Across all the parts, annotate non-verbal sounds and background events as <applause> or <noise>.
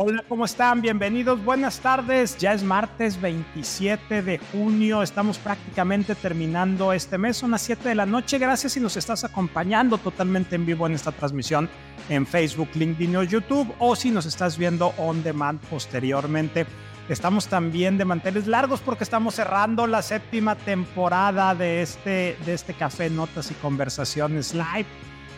Hola, ¿cómo están? Bienvenidos, buenas tardes. Ya es martes 27 de junio. Estamos prácticamente terminando este mes. Son las 7 de la noche. Gracias si nos estás acompañando totalmente en vivo en esta transmisión en Facebook, LinkedIn o YouTube o si nos estás viendo on demand posteriormente. Estamos también de manteles largos porque estamos cerrando la séptima temporada de este, de este Café Notas y Conversaciones Live.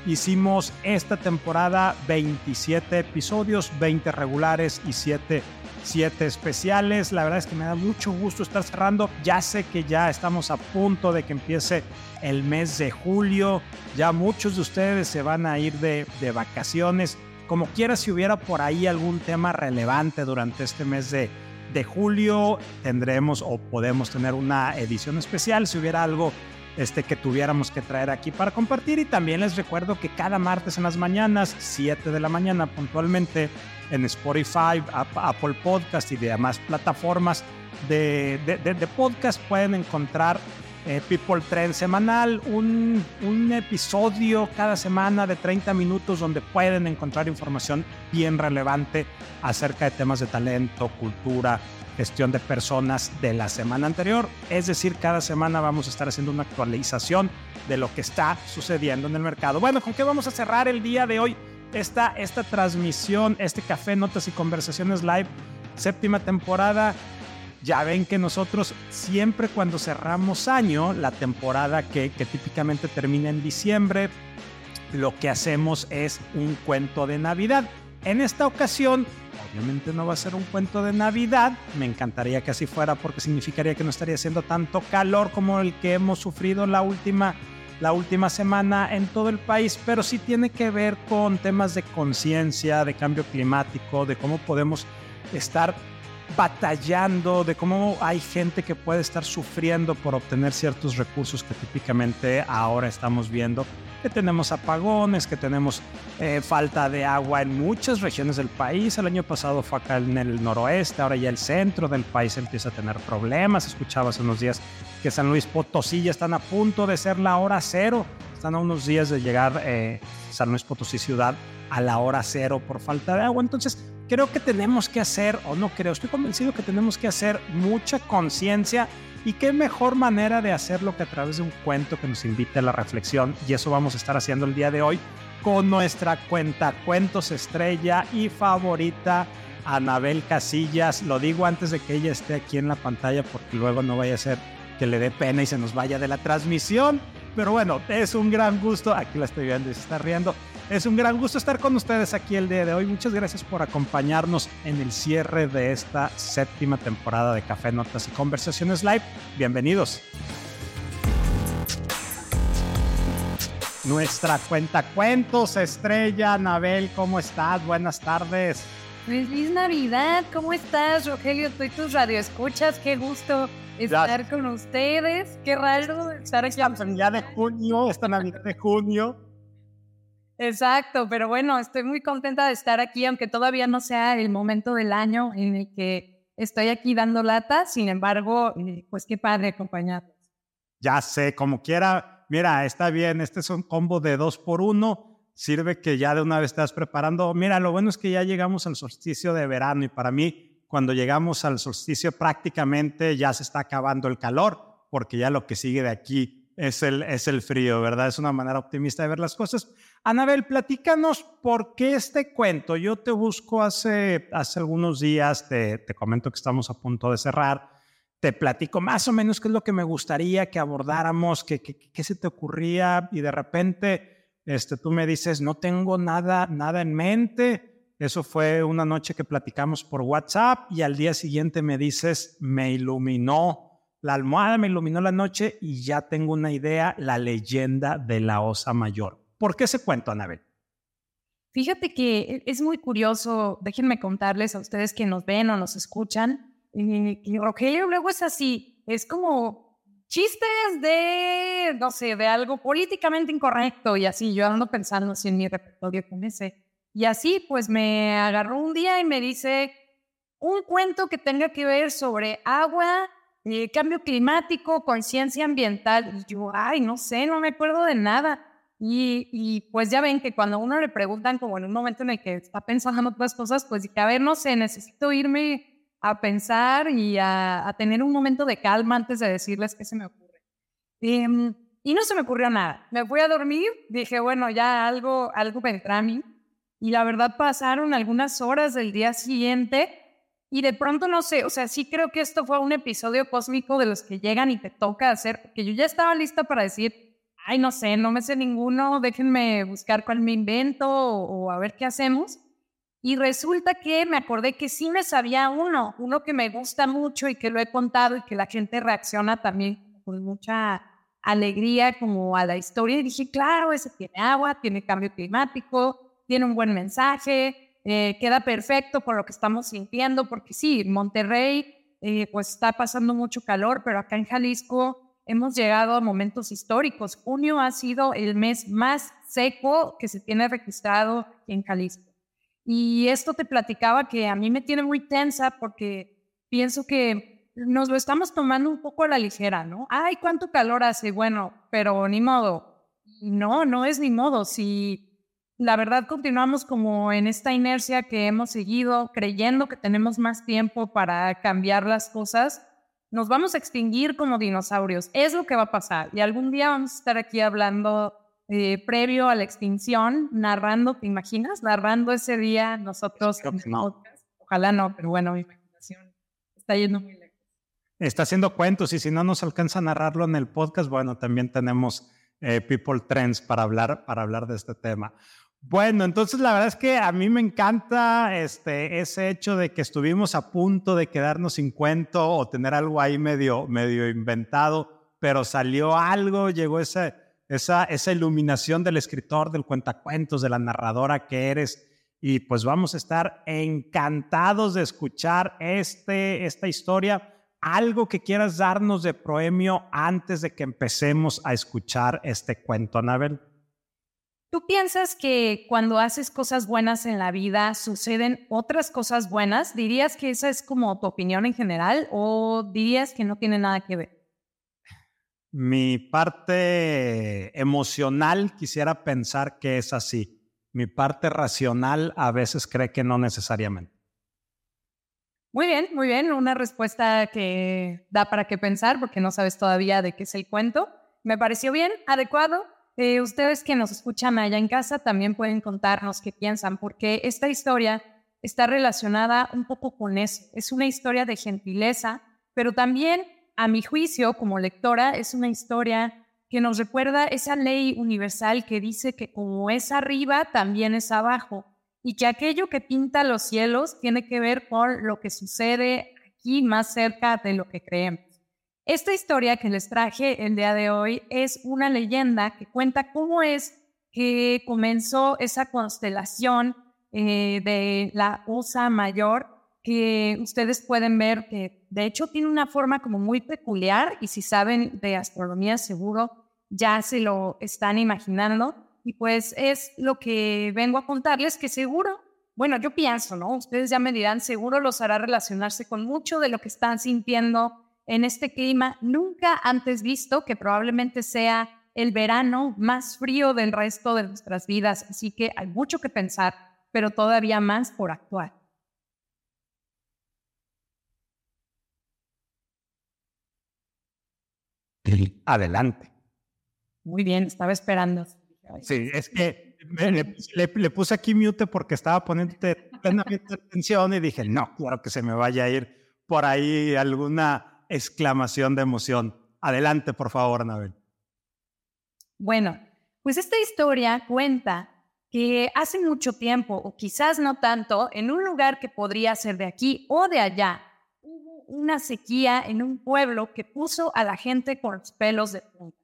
Hicimos esta temporada 27 episodios, 20 regulares y 7, 7 especiales. La verdad es que me da mucho gusto estar cerrando. Ya sé que ya estamos a punto de que empiece el mes de julio. Ya muchos de ustedes se van a ir de, de vacaciones. Como quiera, si hubiera por ahí algún tema relevante durante este mes de, de julio, tendremos o podemos tener una edición especial. Si hubiera algo este, que tuviéramos que traer aquí para compartir. Y también les recuerdo que cada martes en las mañanas, 7 de la mañana puntualmente, en Spotify, Apple Podcast y demás plataformas de, de, podcast pueden encontrar eh, People Trend semanal, un, un, episodio cada semana de 30 minutos donde pueden encontrar información bien relevante acerca de temas de talento, cultura, gestión de personas de la semana anterior. Es decir, cada semana vamos a estar haciendo una actualización de lo que está sucediendo en el mercado. Bueno, ¿con qué vamos a cerrar el día de hoy? Esta, esta transmisión, este café, notas y conversaciones live, séptima temporada. Ya ven que nosotros siempre cuando cerramos año, la temporada que, típicamente termina en diciembre, lo que hacemos es un cuento de Navidad. En esta ocasión Obviamente no va a ser un cuento de Navidad, me encantaría que así fuera porque significaría que no estaría haciendo tanto calor como el que hemos sufrido la última, la última semana en todo el país, pero sí tiene que ver con temas de conciencia, de cambio climático, de cómo podemos estar batallando, de cómo hay gente que puede estar sufriendo por obtener ciertos recursos que típicamente ahora estamos viendo que tenemos apagones, que tenemos eh, falta de agua en muchas regiones del país. El año pasado fue acá en el noroeste, ahora ya el centro del país empieza a tener problemas. Escuchaba hace unos días que San Luis Potosí ya están a punto de ser la hora cero. Están a unos días de llegar eh, San Luis Potosí ciudad a la hora cero por falta de agua. Entonces, creo que tenemos que hacer, o no creo, estoy convencido que tenemos que hacer mucha conciencia y qué mejor manera de hacerlo que a través de un cuento que nos invite a la reflexión. Y eso vamos a estar haciendo el día de hoy con nuestra cuenta cuentos estrella y favorita, Anabel Casillas. Lo digo antes de que ella esté aquí en la pantalla porque luego no vaya a ser que le dé pena y se nos vaya de la transmisión. Pero bueno, es un gran gusto. Aquí la estoy viendo y se está riendo. Es un gran gusto estar con ustedes aquí el día de hoy. Muchas gracias por acompañarnos en el cierre de esta séptima temporada de Café Notas y Conversaciones Live. Bienvenidos. Nuestra cuenta cuentos estrella, Anabel, ¿cómo estás? Buenas tardes. Feliz Navidad, ¿cómo estás, Rogelio? Estoy tus radioescuchas, qué gusto estar con ustedes. Qué raro estar aquí. Ya de junio, esta Navidad de junio. Exacto, pero bueno, estoy muy contenta de estar aquí, aunque todavía no sea el momento del año en el que estoy aquí dando lata, sin embargo, eh, pues qué padre acompañarlos. Ya sé, como quiera, mira, está bien, este es un combo de dos por uno, sirve que ya de una vez estás preparando. Mira, lo bueno es que ya llegamos al solsticio de verano y para mí, cuando llegamos al solsticio prácticamente ya se está acabando el calor, porque ya lo que sigue de aquí es el, es el frío, ¿verdad? Es una manera optimista de ver las cosas. Anabel, platícanos por qué este cuento. Yo te busco hace, hace algunos días, te, te comento que estamos a punto de cerrar, te platico más o menos qué es lo que me gustaría que abordáramos, qué, qué, se te ocurría y de repente este, tú me dices, no tengo nada, nada en mente. Eso fue una noche que platicamos por WhatsApp y al día siguiente me dices, me iluminó la almohada me iluminó la noche y ya tengo una idea, la leyenda de la osa mayor. ¿Por qué se cuento, Anabel? Fíjate que es muy curioso, déjenme contarles a ustedes que nos ven o nos escuchan, y, Rogelio luego es así, es como chistes de, no sé, de algo políticamente incorrecto y así, yo ando pensando así en mi repertorio con ese. Y así, pues me agarró un día y me dice un cuento que tenga que ver sobre agua cambio climático, conciencia ambiental. Y yo, ay, no sé, no me acuerdo de nada. Y, y, pues ya ven que cuando uno le preguntan como en un momento en el que está pensando en otras cosas, pues que a ver, no sé, necesito irme a pensar y a, a tener un momento de calma antes de decirles qué se me ocurre. Em, y no se me ocurrió nada. Me fui a dormir, dije, bueno, ya algo, algo vendrá a mí. Y la verdad pasaron algunas horas del día siguiente y de pronto no sé, o sea, sí creo que esto fue un episodio cósmico de los que llegan y te toca hacer, que yo ya estaba lista para decir, ay, no sé, no me sé ninguno, déjenme buscar cuál me invento o, a ver qué hacemos. Y resulta que me acordé que sí me sabía uno, uno que me gusta mucho y que lo he contado y que la gente reacciona también con mucha alegría como a la historia. Y dije, claro, ese tiene agua, tiene cambio climático, tiene un buen mensaje, eh, queda perfecto por lo que estamos sintiendo, porque sí, Monterrey eh, pues está pasando mucho calor, pero acá en Jalisco hemos llegado a momentos históricos. Junio ha sido el mes más seco que se tiene registrado en Jalisco. Y esto te platicaba que a mí me tiene muy tensa porque pienso que nos lo estamos tomando un poco a la ligera, ¿no? Ay, cuánto calor hace, bueno, pero ni modo. No, no es ni modo. Si la verdad continuamos como en esta inercia que hemos seguido, creyendo que tenemos más tiempo para cambiar las cosas, nos vamos a extinguir como dinosaurios. Es lo que va a pasar. Y algún día vamos a estar aquí hablando eh, previo a la extinción, narrando, ¿te imaginas? Narrando ese día nosotros. Ojalá no, pero bueno, mi imaginación está yendo muy lejos. Está haciendo cuentos y si no nos alcanza a narrarlo en el podcast, bueno, también tenemos eh, People Trends para hablar, para hablar de este tema. Bueno, entonces la verdad es que a mí me encanta este, ese hecho de que estuvimos a punto de quedarnos sin cuento o tener algo ahí medio, medio inventado, pero salió algo, llegó esa, esa, esa iluminación del escritor, del cuentacuentos, de la narradora que eres. Y pues vamos a estar encantados de escuchar este, esta historia. Algo que quieras darnos de proemio antes de que empecemos a escuchar este cuento, Anabel. ¿Tú piensas que cuando haces cosas buenas en la vida suceden otras cosas buenas? ¿Dirías que esa es como tu opinión en general o dirías que no tiene nada que ver? Mi parte emocional quisiera pensar que es así. Mi parte racional a veces cree que no necesariamente. Muy bien, muy bien. Una respuesta que da para qué pensar porque no sabes todavía de qué es el cuento. Me pareció bien, adecuado. Eh, ustedes que nos escuchan allá en casa también pueden contarnos qué piensan, porque esta historia está relacionada un poco con eso. Es una historia de gentileza, pero también, a mi juicio, como lectora, es una historia que nos recuerda esa ley universal que dice que como es arriba, también es abajo, y que aquello que pinta los cielos tiene que ver con lo que sucede aquí más cerca de lo que creemos. Esta historia que les traje el día de hoy es una leyenda que cuenta cómo es que comenzó esa constelación eh, de la Osa Mayor, que ustedes pueden ver que de hecho tiene una forma como muy peculiar y si saben de astronomía seguro ya se lo están imaginando. Y pues es lo que vengo a contarles que seguro, bueno, yo pienso, ¿no? Ustedes ya me dirán, seguro los hará relacionarse con mucho de lo que están sintiendo en este clima nunca antes visto, que probablemente sea el verano más frío del resto de nuestras vidas. Así que hay mucho que pensar, pero todavía más por actuar. Adelante. Muy bien, estaba esperando. Sí, es que le, puse aquí mute porque estaba poniéndote plenamente <laughs> atención y dije, no, claro que se me vaya a ir por ahí alguna exclamación de emoción. Adelante, por favor, Anabel. Bueno, pues esta historia cuenta que hace mucho tiempo, o quizás no tanto, en un lugar que podría ser de aquí o de allá, hubo una sequía en un pueblo que puso a la gente con los pelos de punta.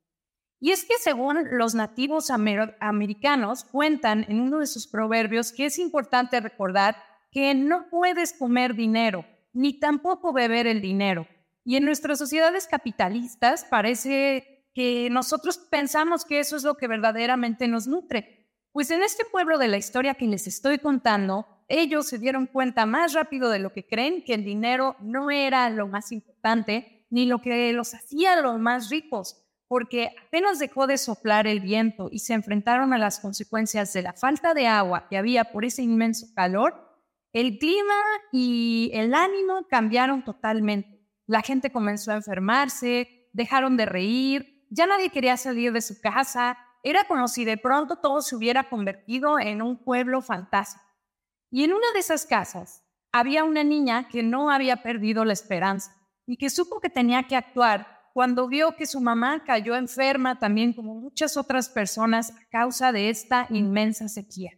Y es que según los nativos americanos cuentan en uno de sus proverbios que es importante recordar que no puedes comer dinero, ni tampoco beber el dinero, y en nuestras sociedades capitalistas parece que nosotros pensamos que eso es lo que verdaderamente nos nutre. Pues en este pueblo de la historia que les estoy contando, ellos se dieron cuenta más rápido de lo que creen que el dinero no era lo más importante ni lo que los hacía los más ricos, porque apenas dejó de soplar el viento y se enfrentaron a las consecuencias de la falta de agua que había por ese inmenso calor, el clima y el ánimo cambiaron totalmente. La gente comenzó a enfermarse, dejaron de reír, ya nadie quería salir de su casa, era como si de pronto todo se hubiera convertido en un pueblo fantasma. Y en una de esas casas había una niña que no había perdido la esperanza y que supo que tenía que actuar cuando vio que su mamá cayó enferma también como muchas otras personas a causa de esta inmensa sequía.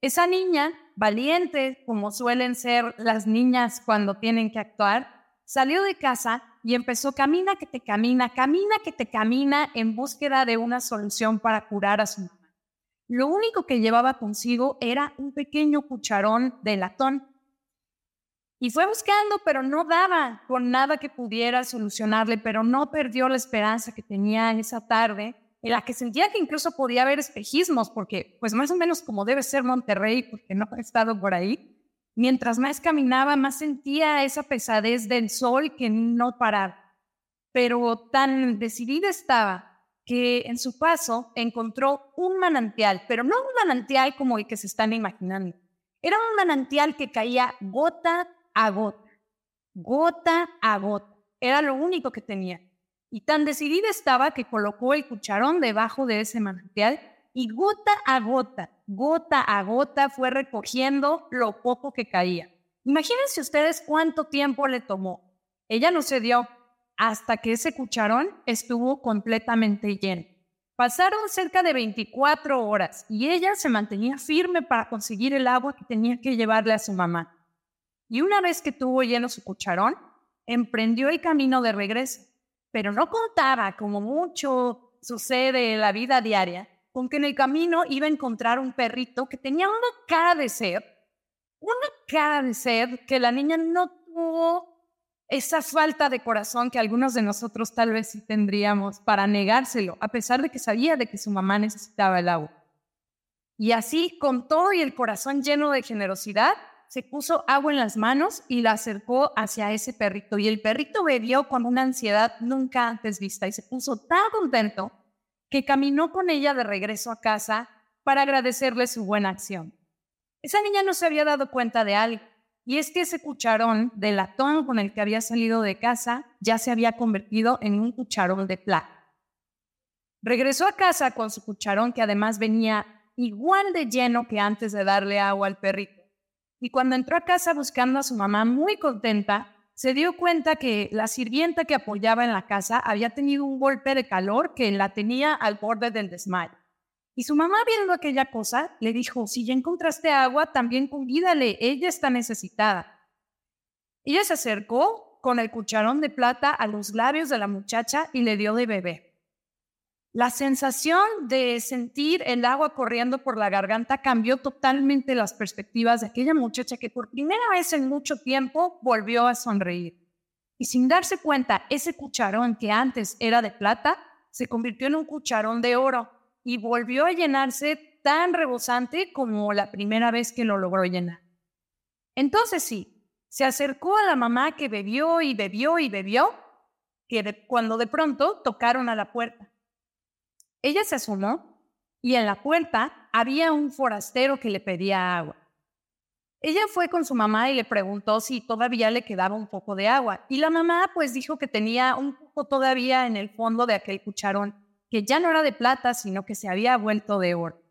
Esa niña, valiente como suelen ser las niñas cuando tienen que actuar, salió de casa y empezó camina que te camina, camina que te camina en búsqueda de una solución para curar a su mamá. Lo único que llevaba consigo era un pequeño cucharón de latón y fue buscando, pero no daba con nada que pudiera solucionarle, pero no perdió la esperanza que tenía en esa tarde, en la que sentía que incluso podía haber espejismos, porque pues más o menos como debe ser Monterrey, porque no he estado por ahí. Mientras más caminaba, más sentía esa pesadez del sol que no paraba. Pero tan decidida estaba que en su paso encontró un manantial, pero no un manantial como el que se están imaginando. Era un manantial que caía gota a gota, gota a gota. Era lo único que tenía. Y tan decidida estaba que colocó el cucharón debajo de ese manantial y gota a gota, gota a gota fue recogiendo lo poco que caía. Imagínense ustedes cuánto tiempo le tomó. Ella no se dio hasta que ese cucharón estuvo completamente lleno. Pasaron cerca de 24 horas y ella se mantenía firme para conseguir el agua que tenía que llevarle a su mamá y una vez que tuvo lleno su cucharón, emprendió el camino de regreso, pero no contaba, como mucho sucede en la vida diaria, con que en el camino iba a encontrar un perrito que tenía una cara de sed, una cara de sed que la niña no tuvo esa falta de corazón que algunos de nosotros tal vez sí tendríamos para negárselo, a pesar de que sabía de que su mamá necesitaba el agua. Y así, con todo y el corazón lleno de generosidad, se puso agua en las manos y la acercó hacia ese perrito. Y el perrito bebió con una ansiedad nunca antes vista y se puso tan contento que caminó con ella de regreso a casa para agradecerle su buena acción. Esa niña no se había dado cuenta de algo, y es que ese cucharón de latón con el que había salido de casa ya se había convertido en un cucharón de plata. Regresó a casa con su cucharón que además venía igual de lleno que antes de darle agua al perrito y cuando entró a casa buscando a su mamá muy contenta, se dio cuenta que la sirvienta que apoyaba en la casa había tenido un golpe de calor que la tenía al borde del desmayo. Y su mamá, viendo aquella cosa, le dijo, si ya encontraste agua, también convídale, ella está necesitada. Ella se acercó con el cucharón de plata a los labios de la muchacha y le dio de beber. La sensación de sentir el agua corriendo por la garganta cambió totalmente las perspectivas de aquella muchacha que por primera vez en mucho tiempo volvió a sonreír. Y sin darse cuenta, ese cucharón que antes era de plata se convirtió en un cucharón de oro y volvió a llenarse tan rebosante como la primera vez que lo logró llenar. Entonces sí, se acercó a la mamá que bebió y bebió y bebió, que cuando de pronto tocaron a la puerta. Ella se asomó y en la puerta había un forastero que le pedía agua. Ella fue con su mamá y le preguntó si todavía le quedaba un poco de agua. Y la mamá pues dijo que tenía un poco todavía en el fondo de aquel cucharón, que ya no era de plata, sino que se había vuelto de oro.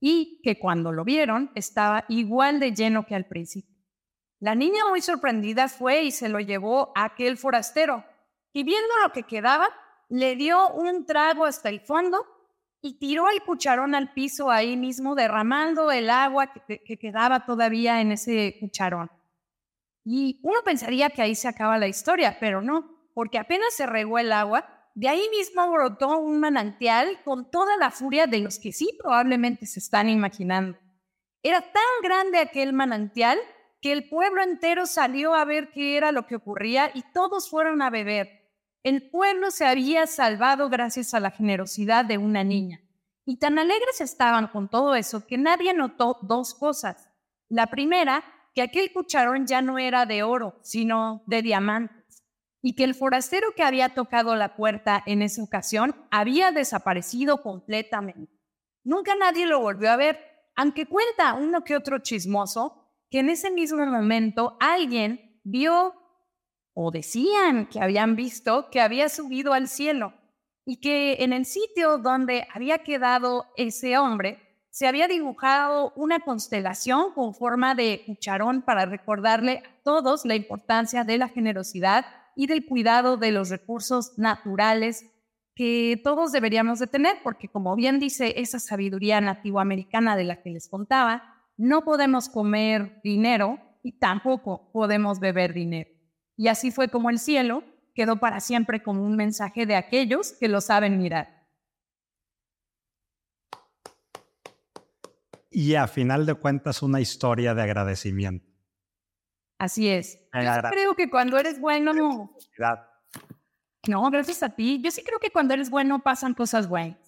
Y que cuando lo vieron estaba igual de lleno que al principio. La niña muy sorprendida fue y se lo llevó a aquel forastero. Y viendo lo que quedaba, le dio un trago hasta el fondo y tiró el cucharón al piso ahí mismo, derramando el agua que, quedaba todavía en ese cucharón. Y uno pensaría que ahí se acaba la historia, pero no, porque apenas se regó el agua, de ahí mismo brotó un manantial con toda la furia de los que sí probablemente se están imaginando. Era tan grande aquel manantial que el pueblo entero salió a ver qué era lo que ocurría y todos fueron a beber. El pueblo se había salvado gracias a la generosidad de una niña. Y tan alegres estaban con todo eso que nadie notó dos cosas. La primera, que aquel cucharón ya no era de oro, sino de diamantes. y que el forastero que había tocado la puerta en esa ocasión había desaparecido completamente. Nunca nadie lo volvió a ver, aunque cuenta uno que otro chismoso que en ese mismo momento alguien vio o decían que habían visto que había subido al cielo y que en el sitio donde había quedado ese hombre se había dibujado una constelación con forma de cucharón para recordarle a todos la importancia de la generosidad y del cuidado de los recursos naturales que todos deberíamos de tener, porque como bien dice esa sabiduría nativoamericana de la que les contaba, no podemos comer dinero y tampoco podemos beber dinero. Y así fue como el cielo quedó para siempre como un mensaje de aquellos que lo saben mirar. Y a final de cuentas una historia de agradecimiento. Así es. Yo creo que cuando eres bueno... No, gracias a ti. Yo sí creo que cuando eres bueno pasan cosas buenas.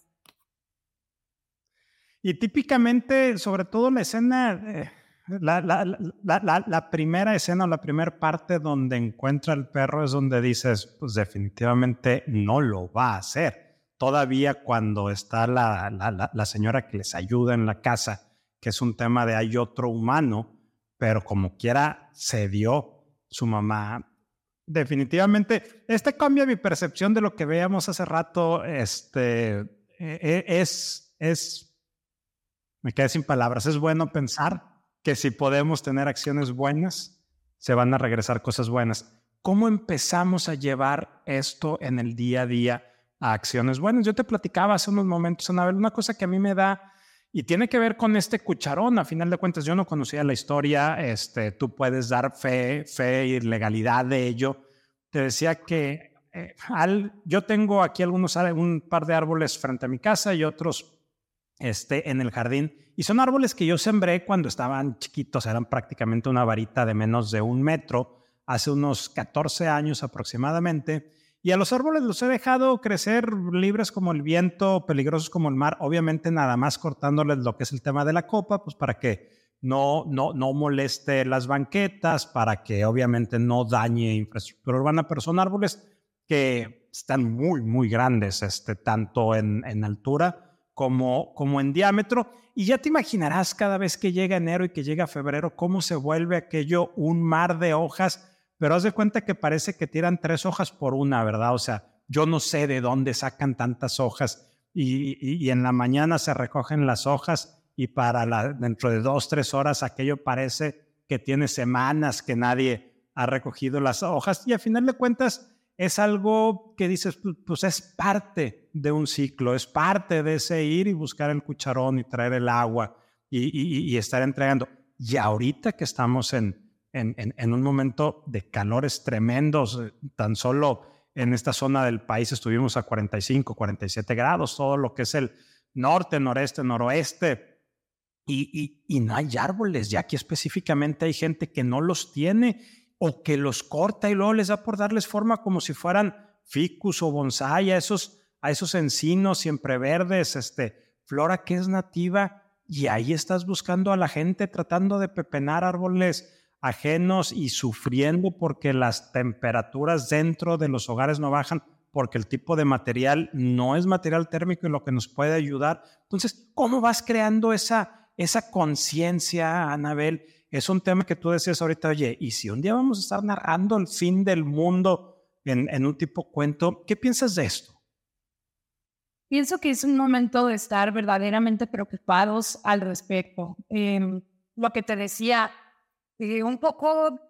Y típicamente, sobre todo la escena, eh, la, la, primera escena o la primera parte donde encuentra el perro es donde dices, pues definitivamente no lo va a hacer. Todavía cuando está la, señora que les ayuda en la casa, que es un tema de hay otro humano, pero como quiera se dio su mamá. Definitivamente, este cambia mi percepción de lo que veíamos hace rato. Este e, e, es, es, me quedé sin palabras. Es bueno pensar que si podemos tener acciones buenas, se van a regresar cosas buenas. ¿Cómo empezamos a llevar esto en el día a día a acciones buenas? Yo te platicaba hace unos momentos, Anabel, una cosa que a mí me da y tiene que ver con este cucharón. A final de cuentas, yo no conocía la historia. Este, tú puedes dar fe, fe y legalidad de ello. Te decía que eh, al, yo tengo aquí algunos, un par de árboles frente a mi casa y otros este, en el jardín. Y son árboles que yo sembré cuando estaban chiquitos, eran prácticamente una varita de menos de un metro, hace unos 14 años aproximadamente. Y a los árboles los he dejado crecer libres como el viento, peligrosos como el mar, obviamente nada más cortándoles lo que es el tema de la copa, pues para que no, no, no moleste las banquetas, para que obviamente no dañe infraestructura urbana, pero son árboles que están muy, muy grandes, este, tanto en, en altura como, como en diámetro. Y ya te imaginarás cada vez que llega enero y que llega febrero cómo se vuelve aquello un mar de hojas, pero haz de cuenta que parece que tiran tres hojas por una, ¿verdad? O sea, yo no sé de dónde sacan tantas hojas y, en la mañana se recogen las hojas y para dentro de dos, tres horas aquello parece que tiene semanas que nadie ha recogido las hojas y a final de cuentas es algo que dices, pues, pues es parte de un ciclo, es parte de ese ir y buscar el cucharón y traer el agua y, estar entregando. Y ahorita que estamos en, en, un momento de calores tremendos, eh, tan solo en esta zona del país estuvimos a 45, 47 grados, todo lo que es el norte, noreste, noroeste, y, y, no hay árboles. Ya aquí específicamente hay gente que no los tiene o que los corta y luego les da por darles forma como si fueran ficus o bonsai esos, a esos encinos siempre verdes, este, flora que es nativa, y ahí estás buscando a la gente tratando de pepenar árboles ajenos y sufriendo porque las temperaturas dentro de los hogares no bajan, porque el tipo de material no es material térmico y lo que nos puede ayudar. Entonces, ¿cómo vas creando esa, esa conciencia, Anabel? es un tema que tú decías ahorita, oye, ¿y si un día vamos a estar narrando el fin del mundo en, un tipo cuento? ¿Qué piensas de esto? Pienso que es un momento de estar verdaderamente preocupados al respecto. Em, lo que te decía, eh, un poco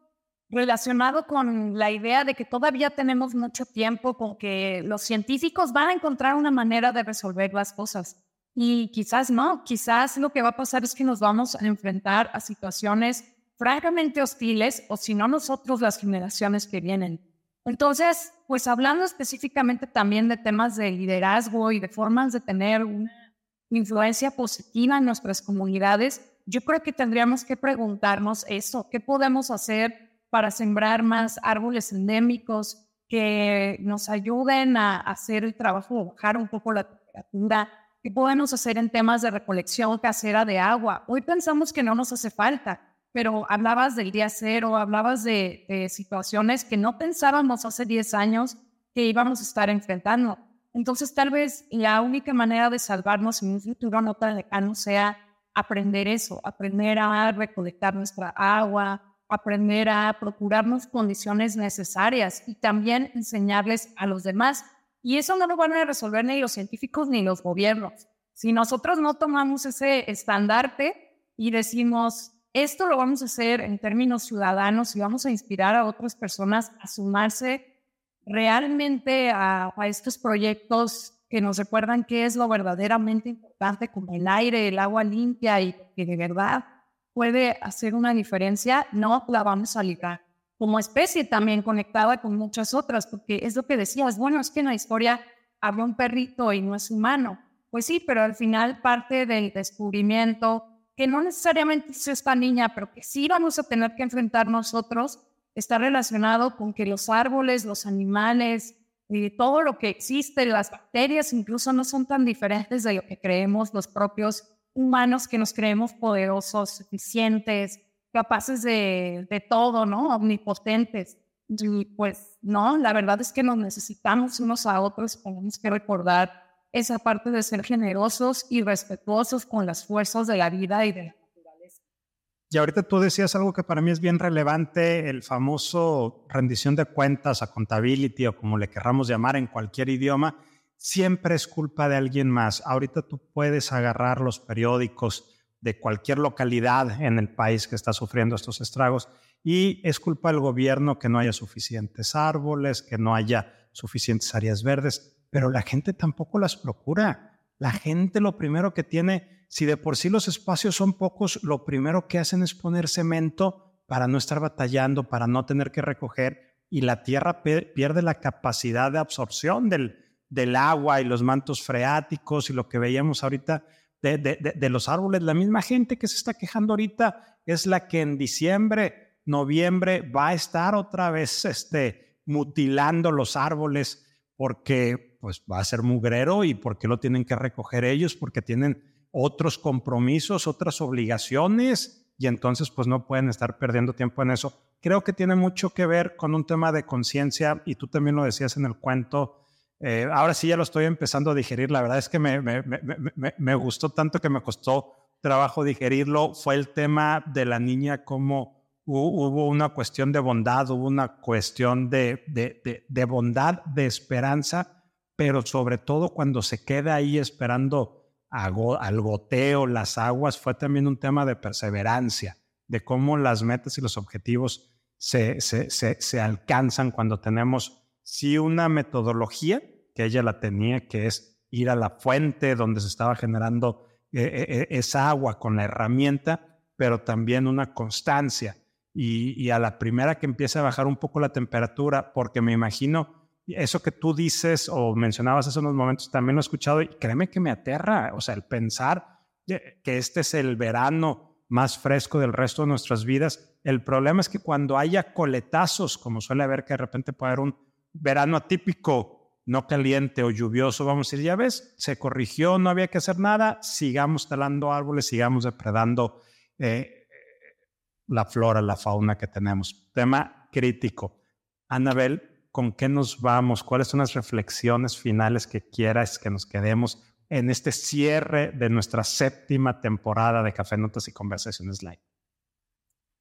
relacionado con la idea de que todavía tenemos mucho tiempo, con que los científicos van a encontrar una manera de resolver las cosas. Y quizás no, quizás lo que va a pasar es que nos vamos a enfrentar a situaciones francamente hostiles o si no nosotros las generaciones que vienen. Entonces, pues hablando específicamente también de temas de liderazgo y de formas de tener una influencia positiva en nuestras comunidades, yo creo que tendríamos que preguntarnos eso, ¿qué podemos hacer para sembrar más árboles endémicos que nos ayuden a hacer el trabajo, bajar un poco la temperatura, ¿Qué podemos hacer en temas de recolección casera de agua? Hoy pensamos que no nos hace falta, pero hablabas del día cero, hablabas de, de situaciones que no pensábamos hace 10 años que íbamos a estar enfrentando. Entonces, tal vez la única manera de salvarnos en un futuro no tan lejano sea aprender eso, aprender a recolectar nuestra agua, aprender a procurarnos condiciones necesarias y también enseñarles a los demás. Y eso no lo van a resolver ni los científicos ni los gobiernos. Si nosotros no tomamos ese estandarte y decimos, esto lo vamos a hacer en términos ciudadanos y vamos a inspirar a otras personas a sumarse realmente a, estos proyectos que nos recuerdan qué es lo verdaderamente importante, como el aire, el agua limpia y que de verdad puede hacer una diferencia, no la vamos a librar. Como especie también conectada con muchas otras, porque es lo que decías, bueno, es que en la historia habla un perrito y no es humano. Pues sí, pero al final parte del descubrimiento, que no necesariamente es esta niña, pero que sí vamos a tener que enfrentar nosotros, está relacionado con que los árboles, los animales, y todo lo que existe, las bacterias incluso no son tan diferentes de lo que creemos los propios humanos que nos creemos poderosos, eficientes, capaces de, de todo, ¿no? Omnipotentes. Y pues no, la verdad es que nos necesitamos unos a otros, tenemos que recordar esa parte de ser generosos y respetuosos con las fuerzas de la vida y de y ahorita tú decías algo que para mí es bien relevante, el famoso rendición de cuentas, accountability o como le querramos llamar en cualquier idioma, siempre es culpa de alguien más. Ahorita tú puedes agarrar los periódicos de cualquier localidad en el país que está sufriendo estos estragos y es culpa del gobierno que no haya suficientes árboles, que no haya suficientes áreas verdes, pero la gente tampoco las procura. La gente lo primero que tiene si de por sí los espacios son pocos, lo primero que hacen es poner cemento para no estar batallando, para no tener que recoger, y la tierra pierde la capacidad de absorción del, del agua y los mantos freáticos y lo que veíamos ahorita de, de, los árboles. La misma gente que se está quejando ahorita es la que en diciembre, noviembre va a estar otra vez este, mutilando los árboles porque pues va a ser mugrero y porque lo tienen que recoger ellos, porque tienen otros compromisos, otras obligaciones y entonces pues no pueden estar perdiendo tiempo en eso. Creo que tiene mucho que ver con un tema de conciencia y tú también lo decías en el cuento. Eh, ahora sí ya lo estoy empezando a digerir. La verdad es que me, me, me, me, gustó tanto que me costó trabajo digerirlo. Fue el tema de la niña, como hubo una cuestión de bondad, hubo una cuestión de, de, de bondad, de esperanza, pero sobre todo cuando se queda ahí esperando al goteo, las aguas, fue también un tema de perseverancia, de cómo las metas y los objetivos se, se, se, alcanzan cuando tenemos, sí, una metodología, que ella la tenía, que es ir a la fuente donde se estaba generando eh, eh, eh, esa agua con la herramienta, pero también una constancia. Y, y, a la primera que empiece a bajar un poco la temperatura, porque me imagino eso que tú dices o mencionabas hace unos momentos, también lo he escuchado y créeme que me aterra, o sea, el pensar que este es el verano más fresco del resto de nuestras vidas. El problema es que cuando haya coletazos, como suele haber que de repente puede haber un verano atípico, no caliente o lluvioso, vamos a decir, ya ves, se corrigió, no había que hacer nada, sigamos talando árboles, sigamos depredando eh, la flora, la fauna que tenemos. Tema crítico. Anabel, con qué nos vamos, cuáles son las reflexiones finales que quieras que nos quedemos en este cierre de nuestra séptima temporada de Café Notas y Conversaciones Live.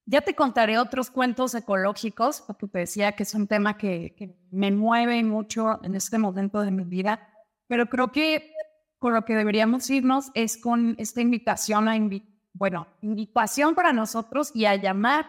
Ya te contaré otros cuentos ecológicos, porque te decía que es un tema que, me mueve mucho en este momento de mi vida, pero creo que con lo que deberíamos irnos es con esta invitación a, bueno, invitación para nosotros y a llamar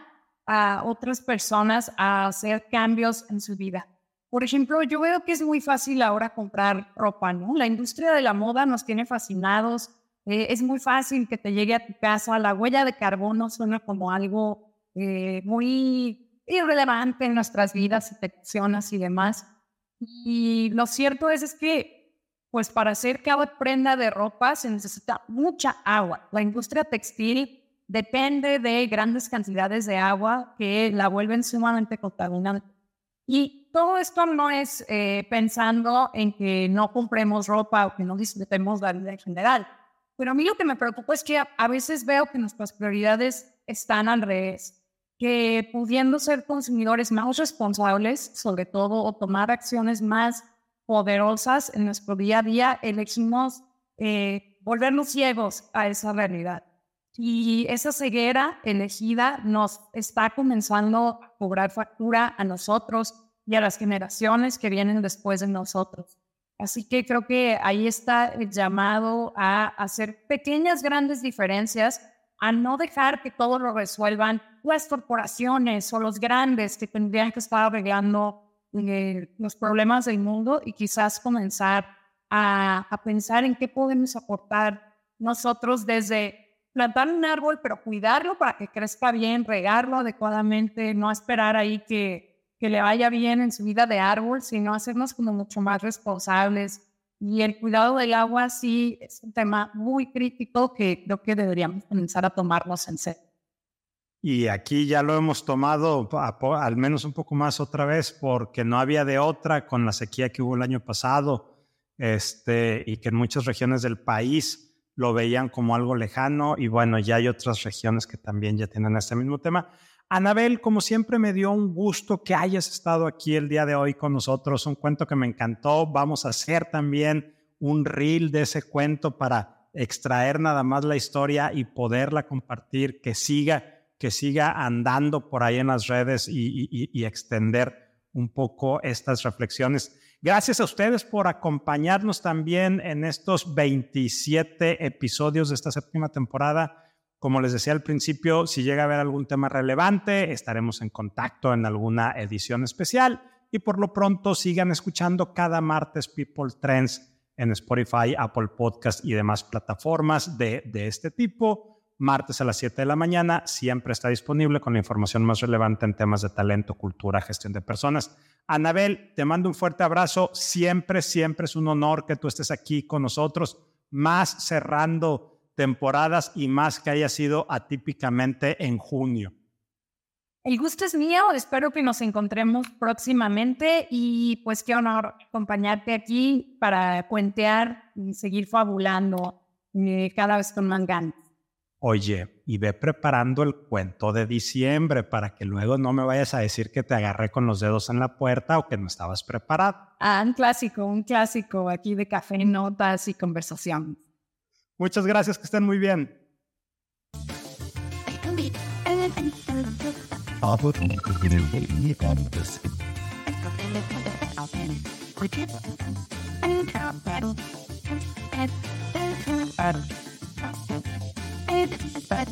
a otras personas a hacer cambios en su vida. Por ejemplo, yo veo que es muy fácil ahora comprar ropa, ¿no? La industria de la moda nos tiene fascinados. Eh, es muy fácil que te llegue a tu casa. La huella de carbono suena como algo eh, muy irrelevante en nuestras vidas, y y demás. Y lo cierto es, es que, pues para hacer cada prenda de ropa se necesita mucha agua. La industria textil depende de grandes cantidades de agua que la vuelven sumamente contaminante. Y todo esto no es eh, pensando en que no compremos ropa o que no disfrutemos la vida en general. Pero a mí lo que me preocupa es que a, veces veo que nuestras prioridades están al revés, que pudiendo ser consumidores más responsables, sobre todo, o tomar acciones más poderosas en nuestro día a día, elegimos eh, volvernos ciegos a esa realidad. Y esa ceguera elegida nos está comenzando a cobrar factura a nosotros y a las generaciones que vienen después de nosotros. Así que creo que ahí está el llamado a hacer pequeñas, grandes diferencias, a no dejar que todo lo resuelvan las corporaciones o los grandes que tendrían que estar arreglando eh, los problemas del mundo y quizás comenzar a, a pensar en qué podemos aportar nosotros desde plantar un árbol, pero cuidarlo para que crezca bien, regarlo adecuadamente, no esperar ahí que, que le vaya bien en su vida de árbol, sino hacernos como mucho más responsables. Y el cuidado del agua sí es un tema muy crítico que creo que deberíamos comenzar a tomarnos en serio. Y aquí ya lo hemos tomado al menos un poco más otra vez porque no había de otra con la sequía que hubo el año pasado este, y que en muchas regiones del país lo veían como algo lejano y bueno, ya hay otras regiones que también ya tienen este mismo tema. Anabel, como siempre, me dio un gusto que hayas estado aquí el día de hoy con nosotros, un cuento que me encantó. Vamos a hacer también un reel de ese cuento para extraer nada más la historia y poderla compartir, que siga, que siga andando por ahí en las redes y, y extender un poco estas reflexiones. Gracias a ustedes por acompañarnos también en estos 27 episodios de esta séptima temporada. Como les decía al principio, si llega a haber algún tema relevante, estaremos en contacto en alguna edición especial. Y por lo pronto sigan escuchando cada martes People Trends en Spotify, Apple Podcast y demás plataformas de, de este tipo. Martes a las 7 de la mañana siempre está disponible con la información más relevante en temas de talento, cultura, gestión de personas. Anabel, te mando un fuerte abrazo. Siempre, siempre es un honor que tú estés aquí con nosotros, más cerrando temporadas y más que haya sido atípicamente en junio. El gusto es mío, espero que nos encontremos próximamente y pues qué honor acompañarte aquí para puentear y seguir fabulando eh, cada vez con más ganas oye, y ve preparando el cuento de diciembre para que luego no me vayas a decir que te agarré con los dedos en la puerta o que no estabas preparado. Ah, un clásico, un clásico aquí de café, notas y conversación. Muchas gracias, que estén muy bien. <laughs> Bye. Bye.